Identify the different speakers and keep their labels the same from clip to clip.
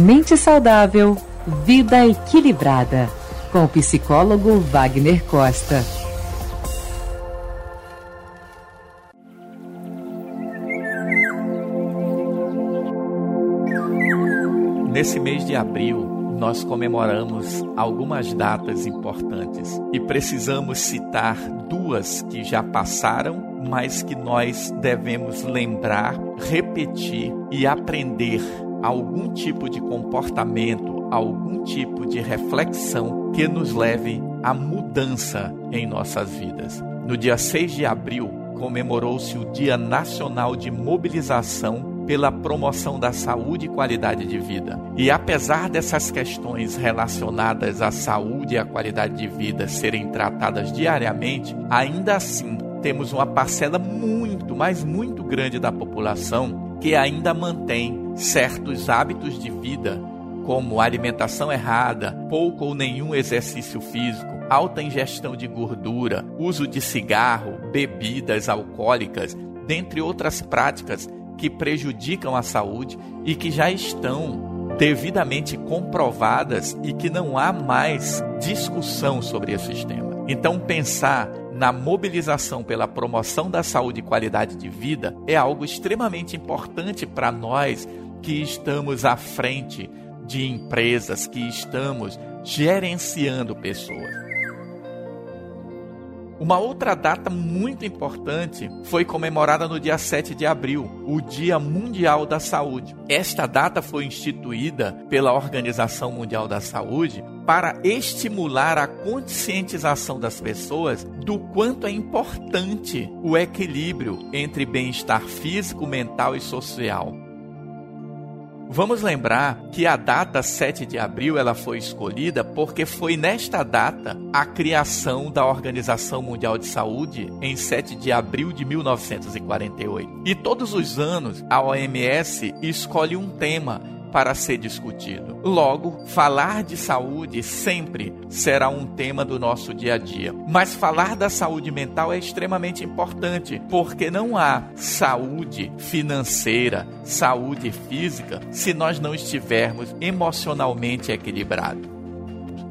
Speaker 1: Mente saudável, vida equilibrada. Com o psicólogo Wagner Costa.
Speaker 2: Nesse mês de abril, nós comemoramos algumas datas importantes e precisamos citar duas que já passaram, mas que nós devemos lembrar, repetir e aprender algum tipo de comportamento, algum tipo de reflexão que nos leve à mudança em nossas vidas. No dia 6 de abril, comemorou-se o Dia Nacional de Mobilização pela promoção da saúde e qualidade de vida. E apesar dessas questões relacionadas à saúde e à qualidade de vida serem tratadas diariamente, ainda assim temos uma parcela muito, mas muito grande da população que ainda mantém certos hábitos de vida, como alimentação errada, pouco ou nenhum exercício físico, alta ingestão de gordura, uso de cigarro, bebidas alcoólicas, dentre outras práticas que prejudicam a saúde e que já estão devidamente comprovadas e que não há mais discussão sobre esse tema. Então, pensar na mobilização pela promoção da saúde e qualidade de vida é algo extremamente importante para nós que estamos à frente de empresas, que estamos gerenciando pessoas. Uma outra data muito importante foi comemorada no dia 7 de abril, o Dia Mundial da Saúde. Esta data foi instituída pela Organização Mundial da Saúde para estimular a conscientização das pessoas do quanto é importante o equilíbrio entre bem-estar físico, mental e social. Vamos lembrar que a data 7 de abril ela foi escolhida porque foi nesta data a criação da Organização Mundial de Saúde em 7 de abril de 1948. E todos os anos a OMS escolhe um tema para ser discutido. Logo, falar de saúde sempre será um tema do nosso dia a dia. Mas falar da saúde mental é extremamente importante, porque não há saúde financeira, saúde física, se nós não estivermos emocionalmente equilibrados.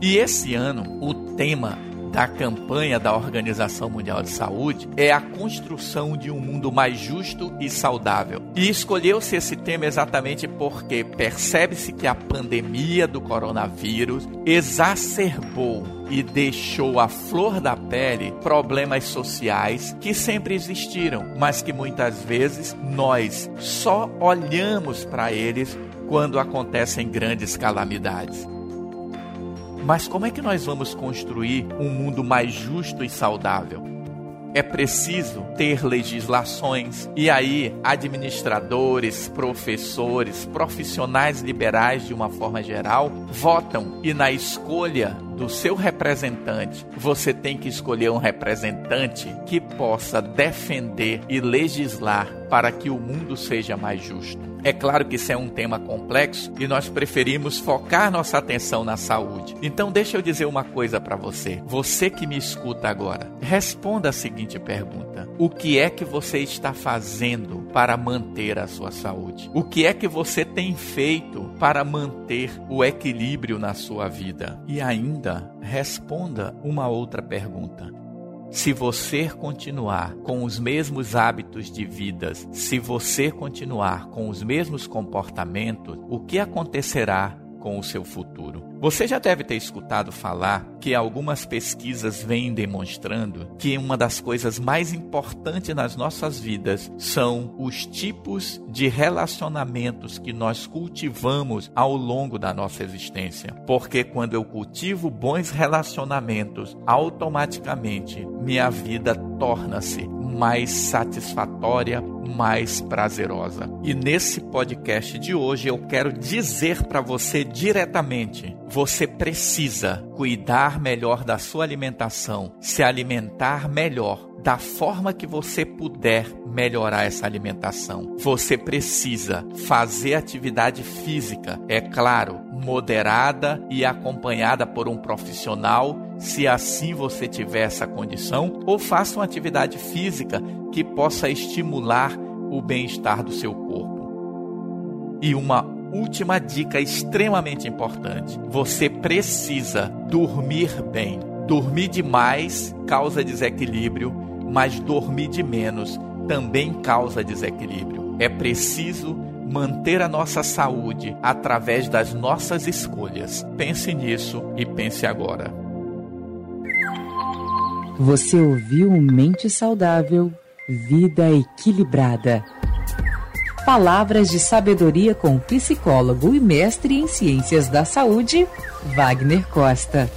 Speaker 2: E esse ano, o tema da campanha da Organização Mundial de Saúde é a construção de um mundo mais justo e saudável. E escolheu-se esse tema exatamente porque percebe-se que a pandemia do coronavírus exacerbou e deixou à flor da pele problemas sociais que sempre existiram, mas que muitas vezes nós só olhamos para eles quando acontecem grandes calamidades. Mas como é que nós vamos construir um mundo mais justo e saudável? é preciso ter legislações e aí administradores, professores, profissionais liberais de uma forma geral votam e na escolha do seu representante, você tem que escolher um representante que possa defender e legislar para que o mundo seja mais justo. É claro que isso é um tema complexo e nós preferimos focar nossa atenção na saúde. Então, deixa eu dizer uma coisa para você. Você que me escuta agora, responda a seguinte pergunta: O que é que você está fazendo para manter a sua saúde? O que é que você tem feito para manter o equilíbrio na sua vida? E ainda, responda uma outra pergunta. Se você continuar com os mesmos hábitos de vida, se você continuar com os mesmos comportamentos, o que acontecerá com o seu futuro. Você já deve ter escutado falar que algumas pesquisas vêm demonstrando que uma das coisas mais importantes nas nossas vidas são os tipos de relacionamentos que nós cultivamos ao longo da nossa existência. Porque quando eu cultivo bons relacionamentos, automaticamente minha vida torna-se mais satisfatória, mais prazerosa. E nesse podcast de hoje eu quero dizer para você diretamente: você precisa cuidar melhor da sua alimentação, se alimentar melhor da forma que você puder melhorar essa alimentação. Você precisa fazer atividade física, é claro, moderada e acompanhada por um profissional, se assim você tiver essa condição, ou faça uma atividade física que possa estimular o bem-estar do seu corpo. E uma última dica extremamente importante. Você precisa dormir bem. Dormir demais causa desequilíbrio, mas dormir de menos também causa desequilíbrio. É preciso manter a nossa saúde através das nossas escolhas. Pense nisso e pense agora.
Speaker 1: Você ouviu Mente Saudável, Vida Equilibrada. Palavras de sabedoria com psicólogo e mestre em ciências da saúde, Wagner Costa.